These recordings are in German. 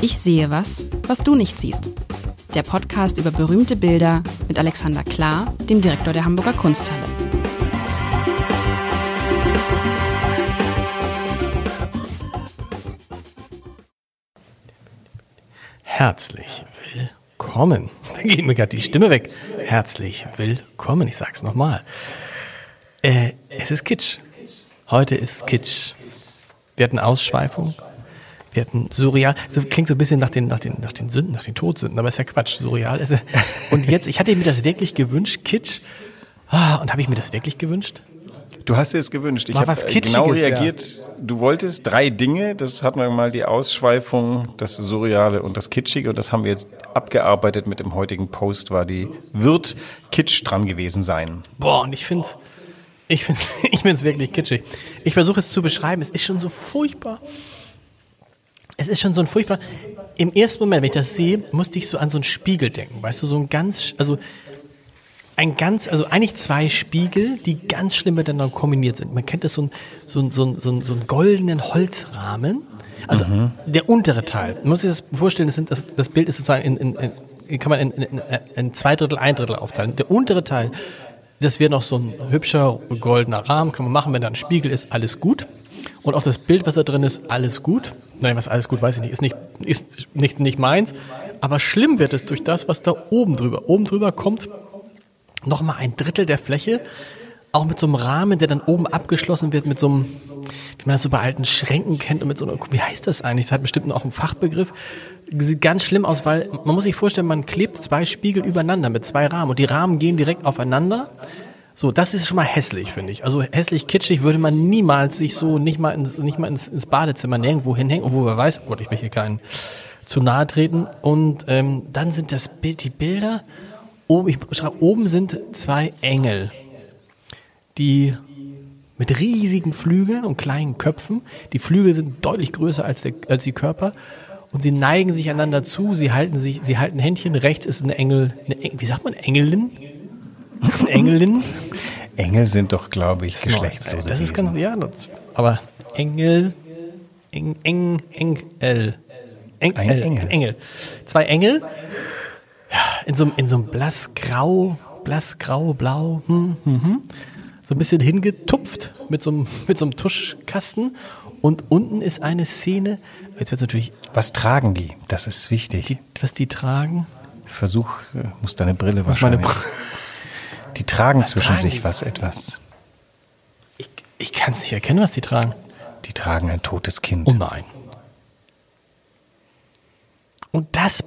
Ich sehe was, was du nicht siehst. Der Podcast über berühmte Bilder mit Alexander Klar, dem Direktor der Hamburger Kunsthalle. Herzlich willkommen. Da geht mir gerade die Stimme weg. Herzlich willkommen. Ich sag's nochmal. Äh, es ist Kitsch. Heute ist Kitsch. Wir hatten Ausschweifung. Wir hatten surreal. So klingt so ein bisschen nach den, nach den, nach den Sünden, nach den Todsünden, aber ist ja Quatsch. Surreal ist ja. Und jetzt, ich hatte mir das wirklich gewünscht, Kitsch. Ah, und habe ich mir das wirklich gewünscht? Du hast dir es gewünscht. Ich habe Kitschiges, genau reagiert. Du wolltest drei Dinge. Das hatten wir mal die Ausschweifung, das Surreale und das Kitschige. Und das haben wir jetzt abgearbeitet mit dem heutigen Post. War die wird Kitsch dran gewesen sein. Boah, und ich finde ich finde ich find's wirklich kitschig. Ich versuche es zu beschreiben. Es ist schon so furchtbar. Es ist schon so ein furchtbar. Im ersten Moment, wenn ich das sehe, musste ich so an so einen Spiegel denken. Weißt du, so ein ganz, also ein ganz, also eigentlich zwei Spiegel, die ganz schlimm miteinander kombiniert sind. Man kennt das so ein, so ein, so ein, so ein, so einen goldenen Holzrahmen. Also der untere Teil. Man muss sich das vorstellen, das, sind, das, das Bild ist sozusagen in, in, in kann man in, in, in zwei Drittel, ein Drittel aufteilen. Der untere Teil, das wäre noch so ein hübscher goldener Rahmen, kann man machen, wenn da ein Spiegel ist, alles gut. Und auch das Bild, was da drin ist, alles gut. Nein, was alles gut, weiß ich nicht, ist nicht, ist nicht, nicht meins. Aber schlimm wird es durch das, was da oben drüber. Oben drüber kommt nochmal ein Drittel der Fläche, auch mit so einem Rahmen, der dann oben abgeschlossen wird mit so einem, wie man das so bei alten Schränken kennt und mit so einer, wie heißt das eigentlich? Das hat bestimmt noch einen Fachbegriff. Sieht ganz schlimm aus, weil man muss sich vorstellen, man klebt zwei Spiegel übereinander mit zwei Rahmen und die Rahmen gehen direkt aufeinander. So, das ist schon mal hässlich, finde ich. Also hässlich, kitschig würde man niemals sich so nicht mal ins, nicht mal ins, ins Badezimmer nirgendwo hinhängen, obwohl man weiß, oh Gott, ich will hier keinen zu nahe treten. Und ähm, dann sind das Bild, die Bilder. Oben, ich schreibe, oben sind zwei Engel, die mit riesigen Flügeln und kleinen Köpfen. Die Flügel sind deutlich größer als, der, als die Körper. Und sie neigen sich einander zu, sie halten sich, sie halten Händchen. Rechts ist eine Engel, eine wie sagt man, Engelin? Engelin? Engel sind doch, glaube ich, geschlechtslose Das ist ganz, ja, das, aber Engel, Eng, Eng, Engel. Eng, Ein äh, Engel. Engel. Zwei Engel. Ja, in so, einem- in so einem blassgrau, blassgrau, blau, hm, hm, hm. so ein bisschen hingetupft mit so einem, mit so einem Tuschkasten. Und unten ist eine Szene, jetzt wird natürlich, Was tragen die? Das ist wichtig. die, was die tragen. Versuch, äh, muss deine Brille Was meine wahrscheinlich. Die tragen zwischen tragen sich was etwas. Ich, ich kann es nicht erkennen, was die tragen. Die tragen ein totes Kind. Oh nein. Und das,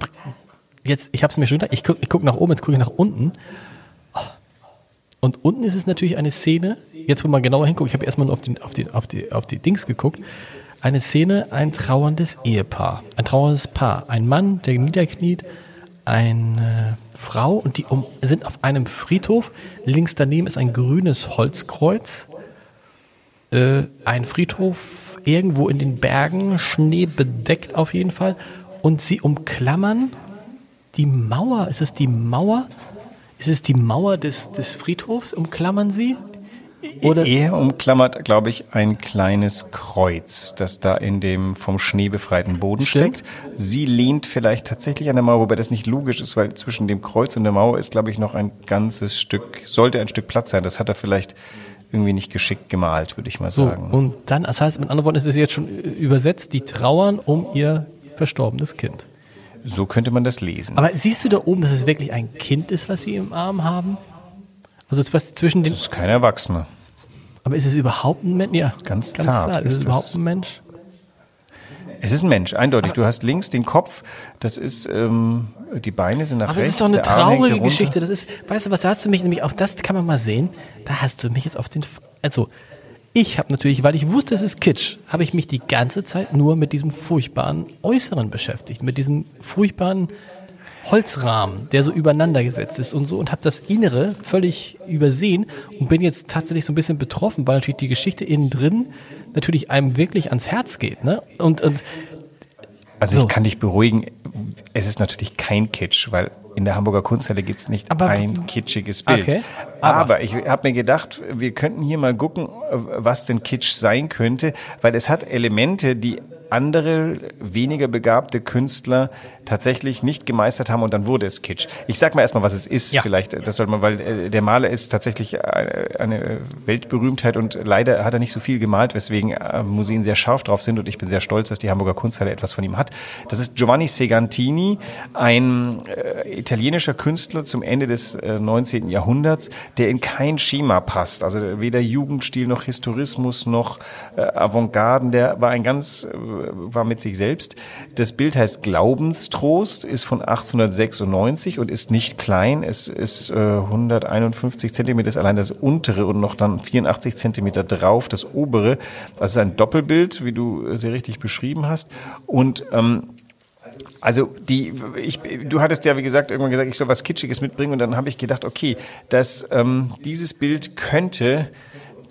jetzt, ich habe es mir schon gedacht, ich gucke guck nach oben, jetzt gucke ich nach unten. Und unten ist es natürlich eine Szene, jetzt wo man genauer hinguckt, ich habe erstmal nur auf, den, auf, die, auf, die, auf die Dings geguckt, eine Szene, ein trauerndes Ehepaar, ein trauerndes Paar, ein Mann, der niederkniet, eine Frau und die um, sind auf einem Friedhof, links daneben ist ein grünes Holzkreuz, äh, ein Friedhof irgendwo in den Bergen, Schnee bedeckt auf jeden Fall. Und sie umklammern die Mauer. Ist es die Mauer? Ist es die Mauer des, des Friedhofs? Umklammern sie? Oder Er umklammert, glaube ich, ein kleines Kreuz, das da in dem vom Schnee befreiten Boden Stimmt. steckt. Sie lehnt vielleicht tatsächlich an der Mauer, wobei das nicht logisch ist, weil zwischen dem Kreuz und der Mauer ist, glaube ich, noch ein ganzes Stück, sollte ein Stück Platz sein. Das hat er vielleicht irgendwie nicht geschickt gemalt, würde ich mal so. sagen. Und dann, das heißt, mit anderen Worten ist es jetzt schon übersetzt, die trauern um ihr verstorbenes Kind. So könnte man das lesen. Aber siehst du da oben, dass es wirklich ein Kind ist, was sie im Arm haben? Also ist was zwischen den. das ist kein Erwachsener. Aber ist es überhaupt ein Mensch? Ja, Ganz zart Ist, es ist es. überhaupt ein Mensch? Es ist ein Mensch, eindeutig. Du hast links den Kopf, das ist, ähm, die Beine sind nach Aber es rechts. ist doch eine traurige. Geschichte. Das ist, weißt du was, da hast du mich nämlich, auch das kann man mal sehen, da hast du mich jetzt auf den, also, ich habe natürlich, weil ich wusste, es ist Kitsch, habe ich mich die ganze Zeit nur mit diesem furchtbaren Äußeren beschäftigt, mit diesem furchtbaren Holzrahmen, der so übereinander gesetzt ist und so und habe das Innere völlig übersehen und bin jetzt tatsächlich so ein bisschen betroffen, weil natürlich die Geschichte innen drin natürlich einem wirklich ans Herz geht, ne? Und, und Also So. ich kann dich beruhigen, es ist natürlich kein Kitsch, weil in der Hamburger Kunsthalle gibt's nicht Aber- ein kitschiges Bild. Okay. Aber, Aber- ich habe mir gedacht, wir könnten hier mal gucken, was denn Kitsch sein könnte, weil es hat Elemente, die andere, weniger begabte Künstler tatsächlich nicht gemeistert haben und dann wurde es Kitsch. Ich sag mal erstmal, was es ist. Ja. Vielleicht, das sollte man, weil äh, der Maler ist tatsächlich eine, Weltberühmtheit und leider hat er nicht so viel gemalt, weswegen äh, Museen sehr scharf drauf sind und ich bin sehr stolz, dass die Hamburger Kunsthalle etwas von ihm hat. Das ist Giovanni Segantini, ein äh, italienischer Künstler zum Ende des äh, 19. Jahrhunderts, der in kein Schema passt. Also weder Jugendstil noch Historismus noch äh, Avantgarden. Der war ein ganz, äh, war mit sich selbst. Das Bild heißt Glaubenstrost, ist von 1896 und ist nicht klein. Es ist äh, 151 Zentimeter ist allein das untere und noch dann 84 Zentimeter drauf das obere. Das ist ein Doppelbild, wie du sehr richtig beschrieben hast. Und ähm, also die, ich, du hattest ja wie gesagt irgendwann gesagt, ich soll was Kitschiges mitbringen und dann habe ich gedacht, okay, dass ähm, dieses Bild könnte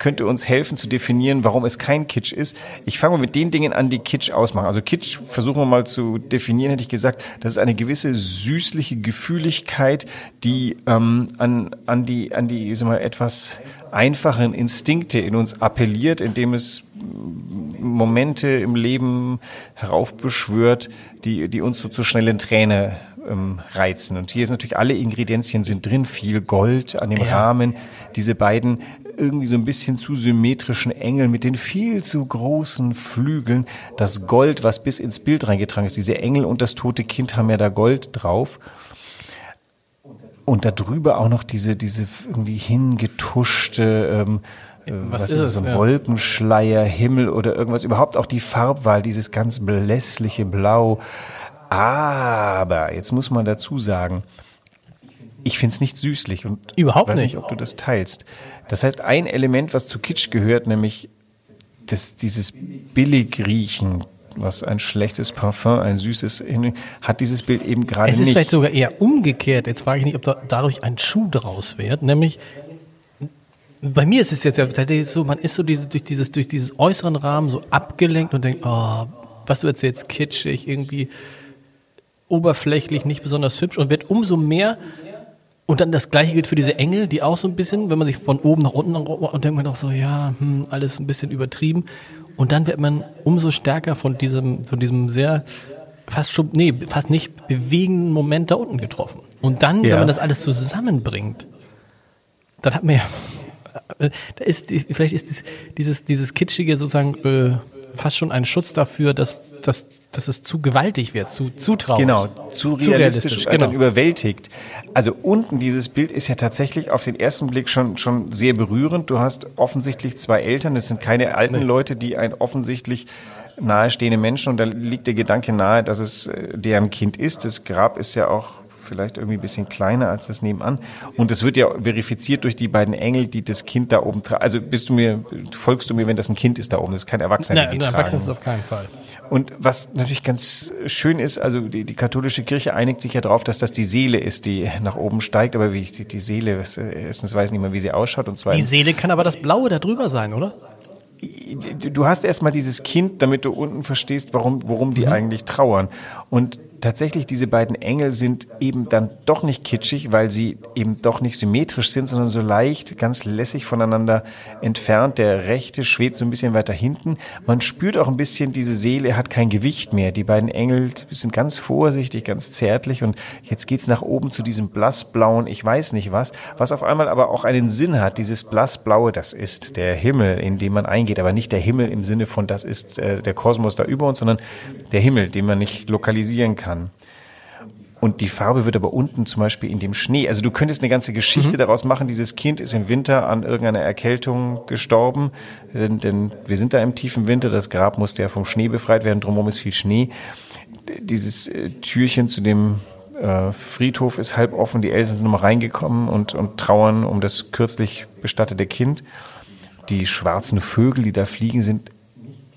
könnte uns helfen zu definieren, warum es kein Kitsch ist. Ich fange mal mit den Dingen an, die Kitsch ausmachen. Also Kitsch versuchen wir mal zu definieren, hätte ich gesagt, das ist eine gewisse süßliche Gefühligkeit, die ähm, an, an die, an die sagen wir, etwas einfachen Instinkte in uns appelliert, indem es Momente im Leben heraufbeschwört, die, die uns so zu schnellen Träne ähm, reizen. Und hier ist natürlich alle Ingredienzien sind drin, viel Gold an dem Ja. Rahmen, diese beiden irgendwie so ein bisschen zu symmetrischen Engel mit den viel zu großen Flügeln. Das Gold, was bis ins Bild reingetragen ist, diese Engel und das tote Kind haben ja da Gold drauf. Und darüber auch noch diese, diese irgendwie hingetuschte, ähm, äh, Was was, ist es, es, so ein ja. Wolkenschleier, Himmel oder irgendwas. Überhaupt auch die Farbwahl, dieses ganz blässliche Blau. Aber, jetzt muss man dazu sagen, ich finde es nicht süßlich und Überhaupt weiß nicht. nicht, ob du das teilst. Das heißt, ein Element, was zu Kitsch gehört, nämlich das, dieses Billigriechen, was ein schlechtes Parfum, ein süßes, hat dieses Bild eben gerade Es nicht. ist vielleicht sogar eher umgekehrt. Jetzt frage ich nicht, ob da dadurch ein Schuh draus wird. Nämlich, bei mir ist es jetzt ja tatsächlich so, man ist so diese, durch, dieses, durch dieses äußeren Rahmen so abgelenkt und denkt, oh, was du erzählst, kitschig, irgendwie oberflächlich, nicht besonders hübsch und wird umso mehr. Und dann das gleiche gilt für diese Engel, die auch so ein bisschen, wenn man sich von oben nach unten und denkt man auch so, ja, hm, alles ein bisschen übertrieben. Und dann wird man umso stärker von diesem, von diesem sehr fast schon, nee, fast nicht bewegenden Moment da unten getroffen. Und dann, wenn Ja. man das alles zusammenbringt, dann hat man ja, da ist, vielleicht ist dies- dieses, dieses kitschige sozusagen äh, fast schon ein Schutz dafür, dass, dass, dass es zu gewaltig wird, zu zutraulich. Genau, zu realistisch, äh, genau. dann überwältigt. Also unten dieses Bild ist ja tatsächlich auf den ersten Blick schon, schon sehr berührend. Du hast offensichtlich zwei Eltern, das sind keine alten Leute, die ein offensichtlich nahestehende Menschen und da liegt der Gedanke nahe, dass es äh, deren Kind ist. Das Grab ist ja auch vielleicht irgendwie ein bisschen kleiner als das nebenan. Und es wird ja verifiziert durch die beiden Engel, die das Kind da oben tragen. Also bist du mir, folgst du mir, wenn das ein Kind ist da oben, das ist kein Erwachsener, Nein, die ein tragen. Erwachsenes ist es auf keinen Fall. Und was natürlich ganz schön ist, also die, die katholische Kirche einigt sich ja darauf, dass das die Seele ist, die nach oben steigt. Aber wie ich die, die Seele, was, erstens weiß ich nicht mehr, wie sie ausschaut und Die zweitens, Seele kann aber das Blaue da drüber sein, oder? du hast erstmal dieses Kind, damit du unten verstehst, warum, worum die eigentlich trauern. Und tatsächlich, diese beiden Engel sind eben dann doch nicht kitschig, weil sie eben doch nicht symmetrisch sind, sondern so leicht, ganz lässig voneinander entfernt. Der rechte schwebt so ein bisschen weiter hinten. Man spürt auch ein bisschen, diese Seele hat kein Gewicht mehr. Die beiden Engel sind ganz vorsichtig, ganz zärtlich und jetzt geht's nach oben zu diesem blassblauen, ich weiß nicht was, was auf einmal aber auch einen Sinn hat. Dieses blassblaue, das ist der Himmel, in den man eingeht, aber nicht der Himmel im Sinne von, das ist äh, der Kosmos da über uns, sondern der Himmel, den man nicht lokalisieren kann. Und die Farbe wird aber unten zum Beispiel in dem Schnee. Also du könntest eine ganze Geschichte daraus machen. Dieses Kind ist im Winter an irgendeiner Erkältung gestorben, denn, denn wir sind da im tiefen Winter. Das Grab musste ja vom Schnee befreit werden. Drumherum ist viel Schnee. Dieses äh, Türchen zu dem äh, Friedhof ist halb offen. Die Eltern sind nochmal reingekommen und, und trauern um das kürzlich bestattete Kind. Die schwarzen Vögel, die da fliegen, sind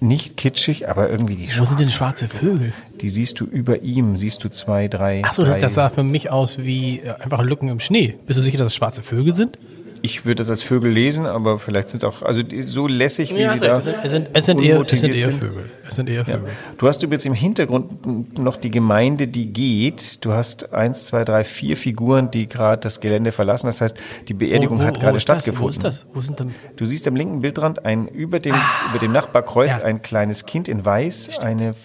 nicht kitschig, aber irgendwie die Wo sind denn schwarze Vögel? die siehst du über ihm, siehst du zwei, drei. Achso, das, das sah für mich aus wie äh, einfach Lücken im Schnee. Bist du sicher, dass es schwarze Vögel sind? Ich würde das als Vögel lesen, aber vielleicht sind es auch, also die, so lässig, wie Ja, sie da es sind, es sind, eher, es sind eher. Vögel. Es sind eher Ja. Vögel. Du hast übrigens im Hintergrund noch die Gemeinde, die geht. Du hast eins, zwei, drei, vier Figuren, die gerade das Gelände verlassen. Das heißt, die Beerdigung hat gerade ist das? stattgefunden. Wo ist das? Wo sind denn? Du siehst am linken Bildrand ein über dem über dem Nachbarkreuz ja. ein kleines Kind in Weiß, eine f-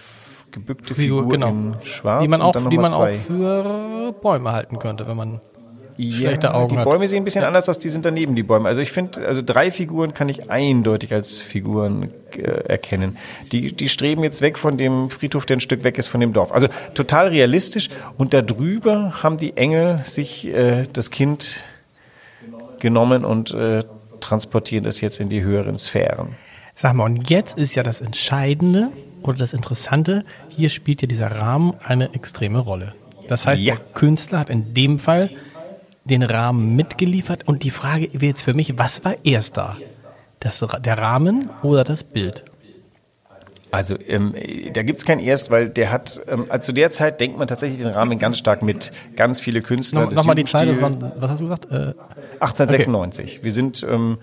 gebückte Figur, Figur, genau. in Schwarz die man und auch, dann die man auch für Bäume halten könnte, wenn man Ja, schlechte Augen die hat. Bäume sehen ein bisschen anders aus, die sind daneben, die Bäume. Also ich finde, also drei Figuren kann ich eindeutig als Figuren äh, erkennen. Die, die streben jetzt weg von dem Friedhof, der ein Stück weg ist von dem Dorf. Also total realistisch. Und darüber haben die Engel sich äh, das Kind genommen und äh, transportieren das jetzt in die höheren Sphären. Sag mal, und jetzt ist ja das Entscheidende oder das Interessante, hier spielt ja dieser Rahmen eine extreme Rolle. Das heißt, Ja. der Künstler hat in dem Fall den Rahmen mitgeliefert und die Frage wäre jetzt für mich, was war erst da? Das, der Rahmen oder das Bild? Also ähm, da gibt's kein Erst, weil der hat, ähm, also zu der Zeit denkt man tatsächlich den Rahmen ganz stark mit. Ganz viele Künstler. No, Nochmal die Zeit, das waren, was hast du gesagt? Äh, 1896. Wir sind, ähm,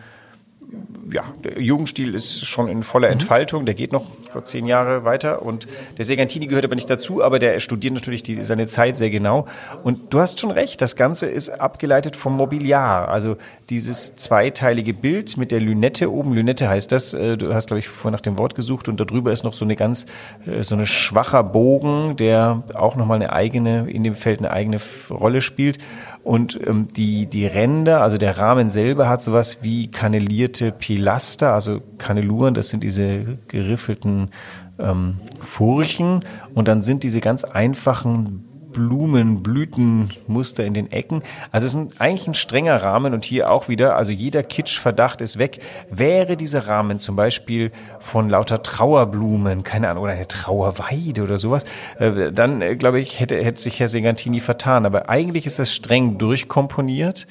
ja, der Jugendstil ist schon in voller Entfaltung. Der geht noch zehn Jahre weiter. Und der Segantini gehört aber nicht dazu, aber der studiert natürlich die, seine Zeit sehr genau. Und du hast schon recht, das Ganze ist abgeleitet vom Mobiliar. Also dieses zweiteilige Bild mit der Lünette oben. Lünette heißt das. äh, Du hast, glaube ich, vorher nach dem Wort gesucht. Und darüber ist noch so eine ganz, äh, so eine schwacher Bogen, der auch nochmal eine eigene, in dem Feld eine eigene Rolle spielt. Und ähm, die, die Ränder, also der Rahmen selber hat sowas wie kanellierte Pilaster, also Kaneluren, das sind diese geriffelten ähm, Furchen. Und dann sind diese ganz einfachen Blumen, Blütenmuster in den Ecken. Also es ist eigentlich ein strenger Rahmen und hier auch wieder, also jeder Kitschverdacht ist weg. Wäre dieser Rahmen zum Beispiel von lauter Trauerblumen, keine Ahnung, oder eine Trauerweide oder sowas, äh, dann äh, glaube ich, hätte, hätte sich Herr Segantini vertan. Aber eigentlich ist das streng durchkomponiert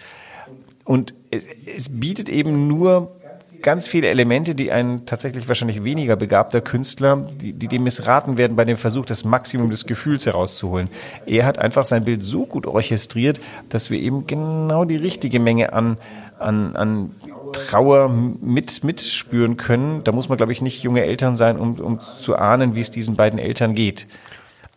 und es, es bietet eben nur ganz viele Elemente, die ein tatsächlich wahrscheinlich weniger begabter Künstler, die, die dem missraten werden bei dem Versuch, das Maximum des Gefühls herauszuholen. Er hat einfach sein Bild so gut orchestriert, dass wir eben genau die richtige Menge an, an, an Trauer mit, mitspüren können. Da muss man, glaube ich, nicht junge Eltern sein, um, um zu ahnen, wie es diesen beiden Eltern geht.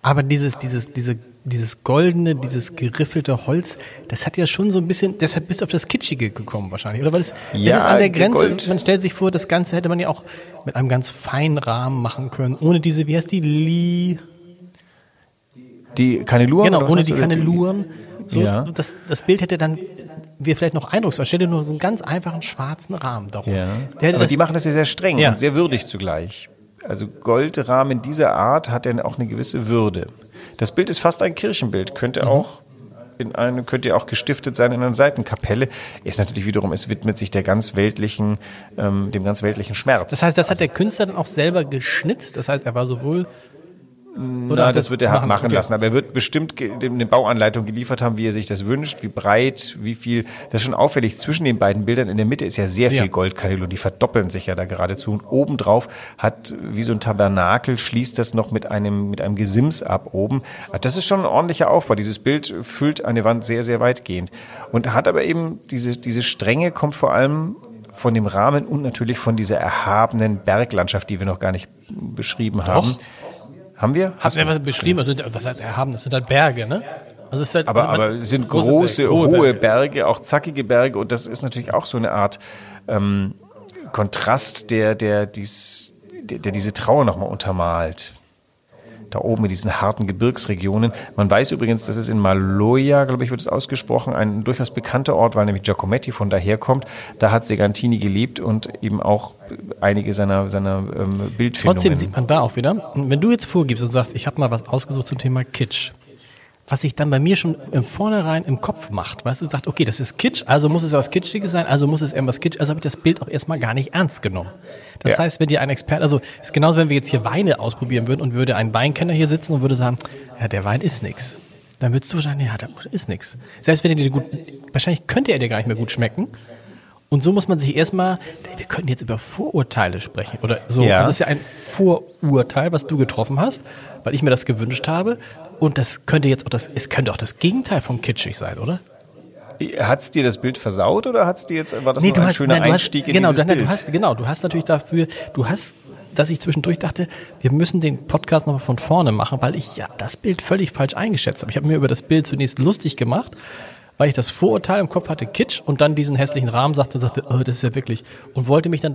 Aber dieses, dieses, diese, dieses goldene, dieses geriffelte Holz, das hat ja schon so ein bisschen, deshalb bist du auf das Kitschige gekommen wahrscheinlich, oder? Weil es, Ja, es ist an der Grenze, Gold- man stellt sich vor, das Ganze hätte man ja auch mit einem ganz feinen Rahmen machen können, ohne diese, wie heißt die, Li, Die Kaneluren? genau, ohne die? Kaneluren. So, Ja. das, das Bild hätte dann, wäre vielleicht noch eindrucksvoll, stell dir nur so einen ganz einfachen schwarzen Rahmen darum. Ja. Aber die machen das ja sehr streng Ja. und sehr würdig zugleich. Also Goldrahmen dieser Art hat dann auch eine gewisse Würde. Das Bild ist fast ein Kirchenbild, könnte Mhm. auch in eine, könnte ja auch gestiftet sein in einer Seitenkapelle. Ist natürlich wiederum, es widmet sich der ganz weltlichen, ähm, dem ganz weltlichen Schmerz. das heißt, das hat der Künstler dann auch selber geschnitzt, das heißt, er war sowohl, oder Na, das wird er machen, machen okay. lassen. Aber er wird bestimmt eine Bauanleitung geliefert haben, wie er sich das wünscht, wie breit, wie viel. Das ist schon auffällig. Zwischen den beiden Bildern in der Mitte ist ja sehr viel Ja. Goldkanäle die verdoppeln sich ja da geradezu. Und obendrauf hat wie so ein Tabernakel, schließt das noch mit einem, mit einem Gesims ab oben. Also Das ist schon ein ordentlicher Aufbau. Dieses Bild füllt eine Wand sehr, sehr weitgehend. Und hat aber eben diese, diese Strenge kommt vor allem von dem Rahmen und natürlich von dieser erhabenen Berglandschaft, die wir noch gar nicht beschrieben haben. Haben wir? Hast du was beschrieben? Also, was heißt erhaben? Das sind halt Berge, ne? Also es ist halt, Aber, also aber es sind große große, Berge, hohe hohe Berge. Berge. auch zackige Berge und das ist natürlich auch so eine Art ähm, Kontrast, der, der, dies, der, der diese Trauer nochmal untermalt. Da oben in diesen harten Gebirgsregionen. Man weiß übrigens, dass es in Maloja, glaube ich, wird es ausgesprochen, ein durchaus bekannter Ort, weil nämlich Giacometti von daher kommt. Da hat Segantini gelebt und eben auch einige seiner, seiner ähm, Bildfindungen. Trotzdem sieht man da auch wieder, und wenn du jetzt vorgibst und sagst, ich habe mal was ausgesucht zum Thema Kitsch, was sich dann bei mir schon im Vornherein im Kopf macht, weißt du, sagt, okay, das ist Kitsch, also muss es was Kitschiges sein, also muss es irgendwas Kitsch, also habe ich das Bild auch erstmal gar nicht ernst genommen. Das Ja. heißt, wenn dir ein Experte, also ist genauso, wenn wir jetzt hier Weine ausprobieren würden und würde ein Weinkenner hier sitzen und würde sagen, ja, der Wein ist nix. Dann würdest du sagen, ja, der ist nix. Selbst wenn er dir gut, wahrscheinlich könnte er dir gar nicht mehr gut schmecken. Und so muss man sich erstmal, wir könnten jetzt über Vorurteile sprechen oder so. Ja. Also es ist ja ein Vorurteil, was du getroffen hast, weil ich mir das gewünscht habe. Und das könnte jetzt auch das, es könnte auch das Gegenteil von kitschig sein, oder? Hat's dir das Bild versaut oder hat's dir jetzt, war das Nee, nur ein hast, schöner nein, du hast, Einstieg in genau, dieses nein, Bild? du hast, genau, du hast natürlich dafür, du hast, dass ich zwischendurch dachte, wir müssen den Podcast nochmal von vorne machen, weil ich ja das Bild völlig falsch eingeschätzt habe. Ich habe mir über das Bild zunächst lustig gemacht, weil ich das Vorurteil im Kopf hatte, Kitsch, und dann diesen hässlichen Rahmen sagte, sagte, oh, das ist ja wirklich, und wollte mich dann,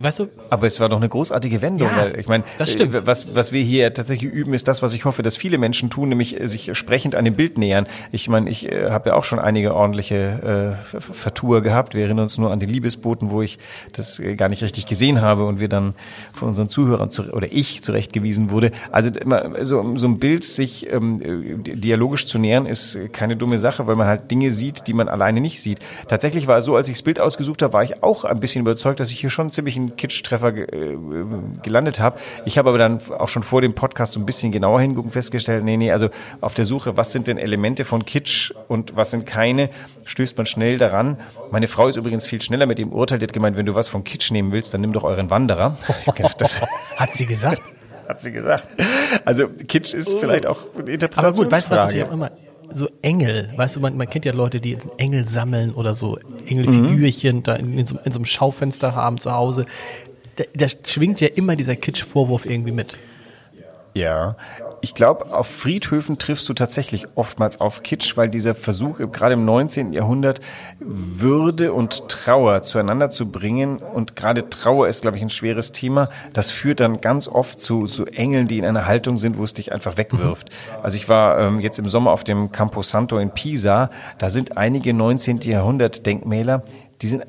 weißt du, Aber es war doch eine großartige Wendung, Ja, weil ich meine, das stimmt. äh, was, was wir hier tatsächlich üben, ist das, was ich hoffe, dass viele Menschen tun, nämlich äh, sich sprechend an dem Bild nähern. Ich meine, ich äh, habe ja auch schon einige ordentliche äh, Ver- Vertour gehabt. Wir erinnern uns nur an die Liebesboten, wo ich das äh, gar nicht richtig gesehen habe und wir dann von unseren Zuhörern zu, oder ich zurechtgewiesen wurde. Also immer so, so ein Bild sich ähm, äh, dialogisch zu nähern, ist keine dumme Sache, weil man halt Dinge sieht, die man alleine nicht sieht. Tatsächlich war es so, als ich das Bild ausgesucht habe, war ich auch ein bisschen überzeugt, dass ich hier schon ziemlich einen Kitsch-Treffer ge äh, gelandet habe. Ich habe aber dann auch schon vor dem Podcast so ein bisschen genauer hingucken festgestellt, nee, nee, also auf der Suche, was sind denn Elemente von Kitsch und was sind keine, stößt man schnell daran. Meine Frau ist übrigens viel schneller mit dem Urteil, die hat gemeint, wenn du was von Kitsch nehmen willst, dann nimm doch euren Wanderer. Gedacht, das hat sie gesagt. hat sie gesagt. Also Kitsch ist vielleicht auch eine Aber Interpretationsfrage. gut, weißt du, was natürlich auch immer, so Engel, weißt du, man, man kennt ja Leute, die Engel sammeln oder so Engelfigürchen da in, in, so, in so einem Schaufenster haben zu Hause. Da, da schwingt ja immer dieser Kitsch-Vorwurf irgendwie mit. Ja, ich glaube, auf Friedhöfen triffst du tatsächlich oftmals auf Kitsch, weil dieser Versuch, gerade im 19. Jahrhundert, Würde und Trauer zueinander zu bringen, und gerade Trauer ist, glaube ich, ein schweres Thema, das führt dann ganz oft zu, zu Engeln, die in einer Haltung sind, wo es dich einfach wegwirft. Also ich war ähm, jetzt im Sommer auf dem Campo Santo in Pisa, da sind einige 19. Jahrhundert Denkmäler, die sind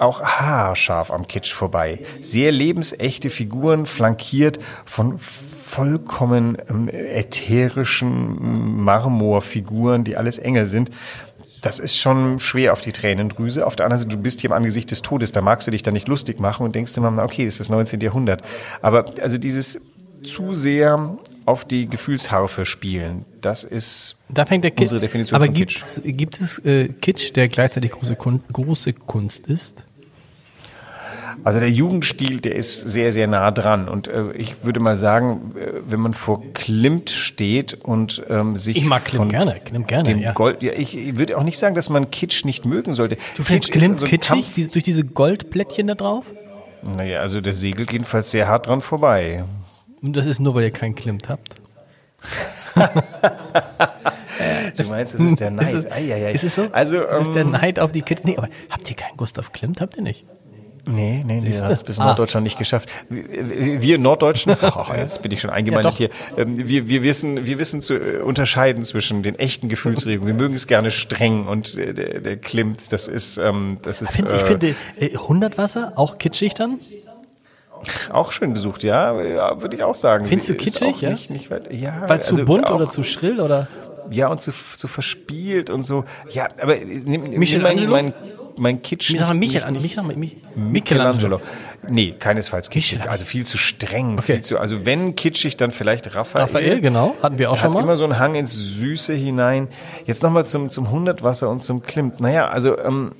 auch haarscharf am Kitsch vorbei. Sehr lebensechte Figuren, flankiert von vollkommen ähm, ätherischen Marmorfiguren, die alles Engel sind. Das ist schon schwer auf die Tränendrüse. Auf der anderen Seite, du bist hier im Angesicht des Todes, da magst du dich dann nicht lustig machen und denkst immer, okay, das ist das 19. Jahrhundert. Aber also dieses zu sehr auf die Gefühlsharfe spielen, das ist Da fängt der Kitsch. Unsere Definition Aber von gibt, Kitsch. es- gibt es äh, Kitsch, der gleichzeitig große, Kun große Kunst ist? Also der Jugendstil, der ist sehr, sehr nah dran. Und äh, ich würde mal sagen, äh, wenn man vor Klimt steht und ähm, sich Ich mag Klimt von gerne, Klimt gerne, dem ja. Gold, ja, ich, ich würde auch nicht sagen, dass man Kitsch nicht mögen sollte. Du findest Kitsch ist Klimt so ein kitschig, die, durch diese Goldplättchen da drauf? Naja, also der segelt jedenfalls sehr hart dran vorbei. Und das ist nur, weil ihr keinen Klimt habt. Du meinst, das ist der Neid. Ist es, Eieiei. ist es so? Also, ist es der ähm, Neid auf die Kitsch? Nee, aber habt ihr keinen Gustav Klimt? Habt ihr nicht? Nee, nee, nee, das hat es bis Ah. Norddeutschland nicht geschafft. Wir, wir Norddeutschen, oh, jetzt bin ich schon eingemeindet Ja, hier, ähm, wir, wir wissen, wir wissen zu äh, unterscheiden zwischen den echten Gefühlsregungen. Wir mögen es gerne streng und äh, der, der Klimt, das ist, ähm, das ist ich äh, finde äh, 100 Wasser auch kitschig dann? auch schön besucht, ja, ja würde ich auch sagen. Findest Sie du kitschig, ja? Nicht, nicht weit, ja, Weil zu also bunt auch, oder zu schrill oder? Ja, und zu, zu verspielt und so. Ja, aber nimm, nimm mein, mein, mein Kitsch. Sag mal nicht- mich sag mal, mich, Michelangelo. Nee, keinesfalls kitschig. Michelangelo. Also viel zu streng. Okay. Viel zu, also wenn kitschig, dann vielleicht Raphael. Raphael, genau, hatten wir auch schon hat mal. immer so einen Hang ins Süße hinein. Jetzt nochmal zum, zum Hundertwasser und zum Klimt. Naja, also ähm,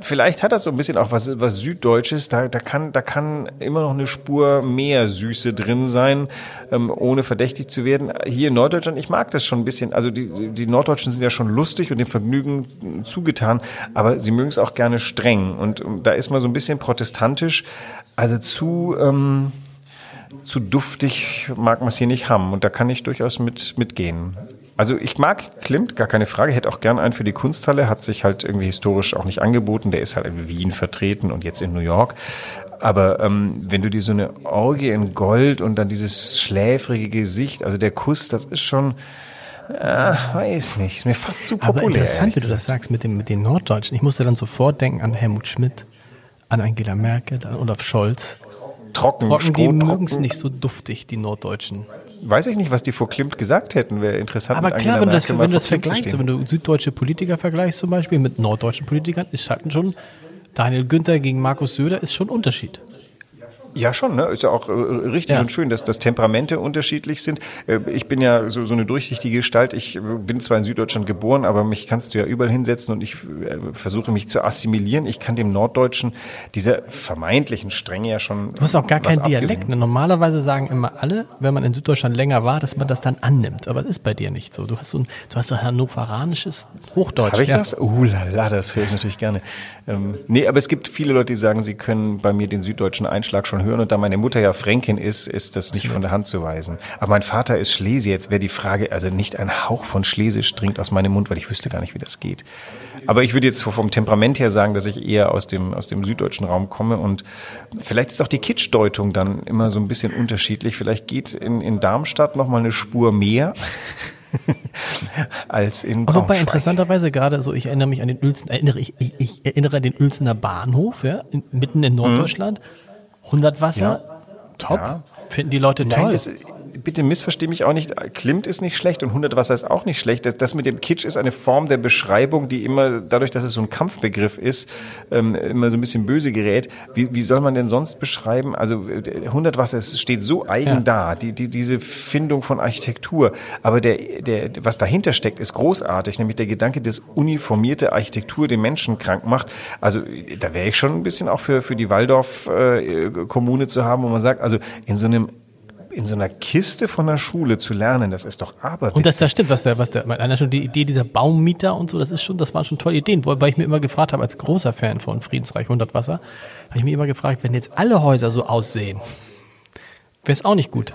vielleicht hat das so ein bisschen auch was, was Süddeutsches. Da, da, kann, da kann immer noch eine Spur mehr Süße drin sein, ähm, ohne verdächtig zu werden. Hier in Norddeutschland, ich mag das schon ein bisschen. Also die, die Norddeutschen sind ja schon lustig und dem Vergnügen zugetan, aber sie mögen es auch gerne streng. Und da ist man so ein bisschen protestantisch. Also zu... Ähm, zu duftig mag man es hier nicht haben. Und da kann ich durchaus mit, mitgehen. Also ich mag Klimt, gar keine Frage, hätte auch gern einen für die Kunsthalle, hat sich halt irgendwie historisch auch nicht angeboten. Der ist halt in Wien vertreten und jetzt in New York. Aber ähm, wenn du dir so eine Orgie in Gold und dann dieses schläfrige Gesicht, also der Kuss, das ist schon, äh, weiß nicht, ist mir fast zu populär. Aber interessant, wie du das sagst mit, dem, mit den Norddeutschen. Ich musste dann sofort denken an Helmut Schmidt, an Angela Merkel, an Olaf Scholz. trocken, Trocken, die mögen es nicht so duftig, die Norddeutschen. Weiß ich nicht, was die vor Klimt gesagt hätten. Wäre interessant. Aber klar, wenn du das, wenn du das vergleichst, wenn du süddeutsche Politiker vergleichst zum Beispiel mit norddeutschen Politikern, ist halt schon, Daniel Günther gegen Markus Söder ist schon ein Unterschied. Ja, schon, ne? Ist ja auch äh, richtig Ja. und schön, dass, dass Temperamente unterschiedlich sind. Äh, ich bin ja so, so eine durchsichtige Gestalt. Ich äh, bin zwar in Süddeutschland geboren, aber mich kannst du ja überall hinsetzen und ich äh, versuche mich zu assimilieren. Ich kann dem Norddeutschen dieser vermeintlichen Strenge ja schon. Du hast auch gar keinen Dialekt. Ne? Normalerweise sagen immer alle, wenn man in Süddeutschland länger war, dass man das dann annimmt. Aber das ist bei dir nicht so. Du hast so ein, du hast so ein hannoveranisches Hochdeutsch. Habe ich ja. das? Uh, la, la, das höre ich natürlich gerne. Ähm, nee, aber es gibt viele Leute, die sagen, sie können bei mir den süddeutschen Einschlag schon hören. Und da meine Mutter ja Fränkin ist, ist das nicht von der Hand zu weisen. Aber mein Vater ist Schlesier. Jetzt wäre die Frage, also nicht ein Hauch von Schlesisch dringt aus meinem Mund, weil ich wüsste gar nicht, wie das geht. Aber ich würde jetzt vom Temperament her sagen, dass ich eher aus dem, aus dem süddeutschen Raum komme. Und vielleicht ist auch die Kitschdeutung dann immer so ein bisschen unterschiedlich. Vielleicht geht in, in Darmstadt noch mal eine Spur mehr. als in Und wobei Braunschweig. interessanterweise gerade so, ich erinnere mich an den Uelzen, erinnere ich, ich, ich erinnere an den Uelzener Bahnhof, ja, in, mitten in Norddeutschland. 100 Wasser, top, Ja. finden die Leute toll. Nein, das, bitte missversteh mich auch nicht. Klimt ist nicht schlecht und 100 Wasser ist auch nicht schlecht. Das, das mit dem Kitsch ist eine Form der Beschreibung, die immer, dadurch, dass es so ein Kampfbegriff ist, ähm, immer so ein bisschen böse gerät. Wie, wie soll man denn sonst beschreiben? Also äh, 100 Wasser, es steht so eigen Ja. da, die, die, diese Findung von Architektur. Aber der, der, was dahinter steckt, ist großartig, nämlich der Gedanke, dass uniformierte Architektur den Menschen krank macht. Also äh, da wäre ich schon ein bisschen auch für, für die Waldorf-Kommune zu haben, wo man sagt, also in so einem in so einer Kiste von der Schule zu lernen, das ist doch aber Und das, das stimmt, was der, was der, einer schon die Idee dieser Baummieter und so, das ist schon, das waren schon tolle Ideen, wobei ich mir immer gefragt habe, als großer Fan von Friedensreich 100 Wasser, habe ich mir immer gefragt, wenn jetzt alle Häuser so aussehen, wäre es auch nicht gut.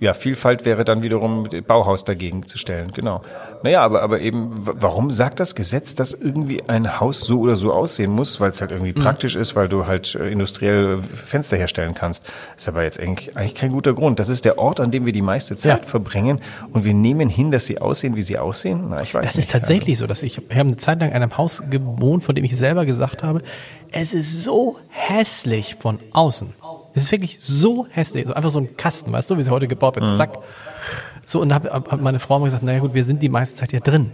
Ja, Vielfalt wäre dann wiederum Bauhaus dagegen zu stellen, genau. Naja, aber, aber eben, warum sagt das Gesetz, dass irgendwie ein Haus so oder so aussehen muss? Weil es halt irgendwie praktisch ist, weil du halt äh, industriell Fenster herstellen kannst. Ist aber jetzt eigentlich eigentlich kein guter Grund. Das ist der Ort, an dem wir die meiste Zeit Ja. verbringen und wir nehmen hin, dass sie aussehen, wie sie aussehen. Na, ich weiß Das nicht. ist tatsächlich so, dass ich, ich habe eine Zeit lang in einem Haus gewohnt, von dem ich selber gesagt habe, es ist so hässlich von außen. Es ist wirklich so hässlich. So einfach so ein Kasten, weißt du, wie sie heute gebaut wird. Zack. So, und da hat, hat meine Frau mal gesagt, naja gut, wir sind die meiste Zeit ja drin.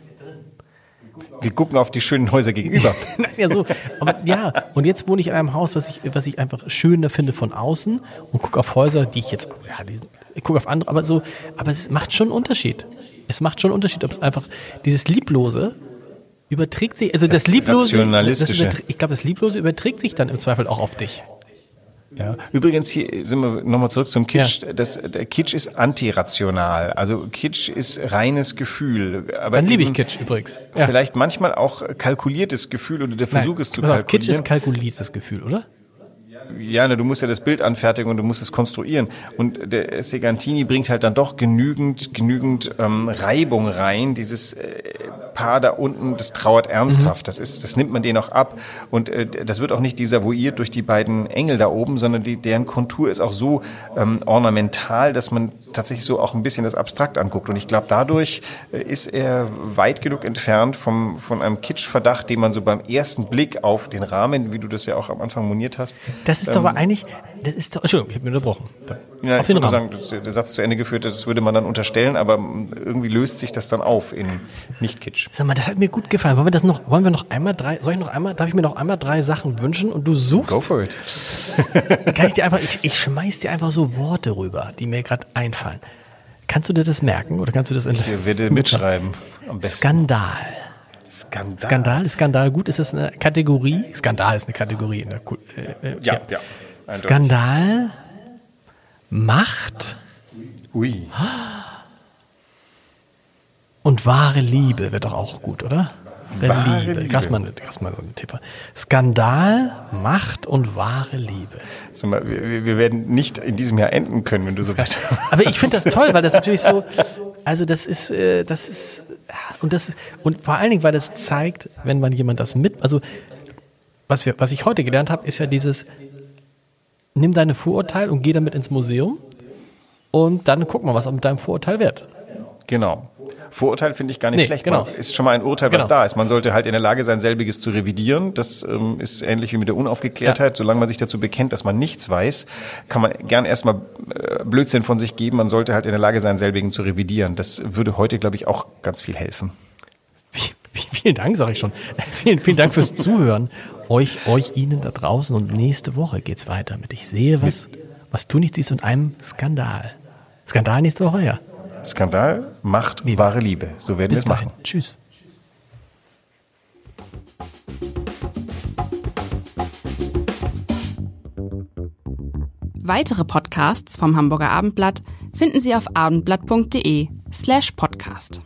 Wir gucken auf die schönen Häuser gegenüber. Nein, ja, so. Aber ja, und jetzt wohne ich in einem Haus, was ich, was ich einfach schöner finde von außen und gucke auf Häuser, die ich jetzt, ja, die, ich gucke auf andere, aber so, aber es macht schon einen Unterschied. Es macht schon einen Unterschied, ob es einfach dieses Lieblose überträgt sich, also das, Das Lieblose, das ich glaube, das Lieblose überträgt sich dann im Zweifel auch auf dich. Ja. Übrigens, hier sind wir nochmal zurück zum Kitsch. Das, der Kitsch ist antirational. Also Kitsch ist reines Gefühl. Aber Dann liebe ich Kitsch übrigens. Ja. Vielleicht manchmal auch kalkuliertes Gefühl oder der Versuch, es zu auf, Kitsch kalkulieren. ist kalkuliertes Gefühl, oder? Ja, ne, du musst ja das Bild anfertigen und du musst es konstruieren. Und der Segantini bringt halt dann doch genügend, genügend ähm, Reibung rein. Dieses äh, Paar da unten, das trauert ernsthaft. Das ist, das nimmt man denen auch ab. Und äh, das wird auch nicht desavouiert durch die beiden Engel da oben, sondern die, deren Kontur ist auch so ähm, ornamental, dass man tatsächlich so auch ein bisschen das abstrakt anguckt. Und ich glaube, dadurch äh, ist er weit genug entfernt vom, von einem Kitschverdacht, den man so beim ersten Blick auf den Rahmen, wie du das ja auch am Anfang moniert hast, Das ist doch aber eigentlich, das ist doch, Entschuldigung, ich habe mir unterbrochen. ja, auf ich den würde Rahmen. sagen, der Satz zu Ende geführt, das würde man dann unterstellen, aber irgendwie löst sich das dann auf in Nicht-Kitsch. Sag mal, das hat mir gut gefallen. Wollen wir das noch, wollen wir noch einmal drei, soll ich noch einmal, darf ich mir noch einmal drei Sachen wünschen und du suchst? Go for it. Kann ich dir einfach, ich, ich schmeiß dir einfach so Worte rüber, die mir gerade einfallen. Kannst du dir das merken oder kannst du das in Hier werde mitschreiben. Skandal. Skandal. Skandal, ist Skandal gut? Ist das eine Kategorie? Skandal ist eine Kategorie. In der, Ku- äh, äh, Ja, ja. Eindeutig. Skandal, Macht Ui. und wahre Liebe wird doch auch gut, oder? Der Wahre Liebe. Liebe. Mal, kannst mal so einen Tipp. Skandal, Macht und wahre Liebe. Sag mal, wir, wir werden nicht in diesem Jahr enden können, wenn du so weiter. Aber ich finde das toll, weil das natürlich so, also das ist, äh, das ist, und das, und vor allen Dingen, weil das zeigt, wenn man jemand das mit, also was wir, was ich heute gelernt habe, ist ja dieses, nimm deine Vorurteile und geh damit ins Museum und dann guck mal, was mit deinem Vorurteil wird. Genau. Vorurteil finde ich gar nicht Nee, schlecht. genau. Man ist schon mal ein Urteil, was Genau. da ist. Man sollte halt in der Lage sein, selbiges zu revidieren. Das ähm, ist ähnlich wie mit der Unaufgeklärtheit. Solange man sich dazu bekennt, dass man nichts weiß, kann man gern erstmal äh, Blödsinn von sich geben. Man sollte halt in der Lage sein, selbigen zu revidieren. Das würde heute, glaube ich, auch ganz viel helfen. Vielen Dank, sage ich schon. Vielen, vielen Dank fürs Zuhören euch, euch, Ihnen da draußen und nächste Woche geht's weiter mit Ich sehe was, was du nicht siehst und einem Skandal. Skandal nächste Woche, ja. Skandal macht wahre Liebe. So werden wir es machen. dahin. Tschüss. Weitere Podcasts vom Hamburger Abendblatt finden Sie auf abendblatt.de slash podcast.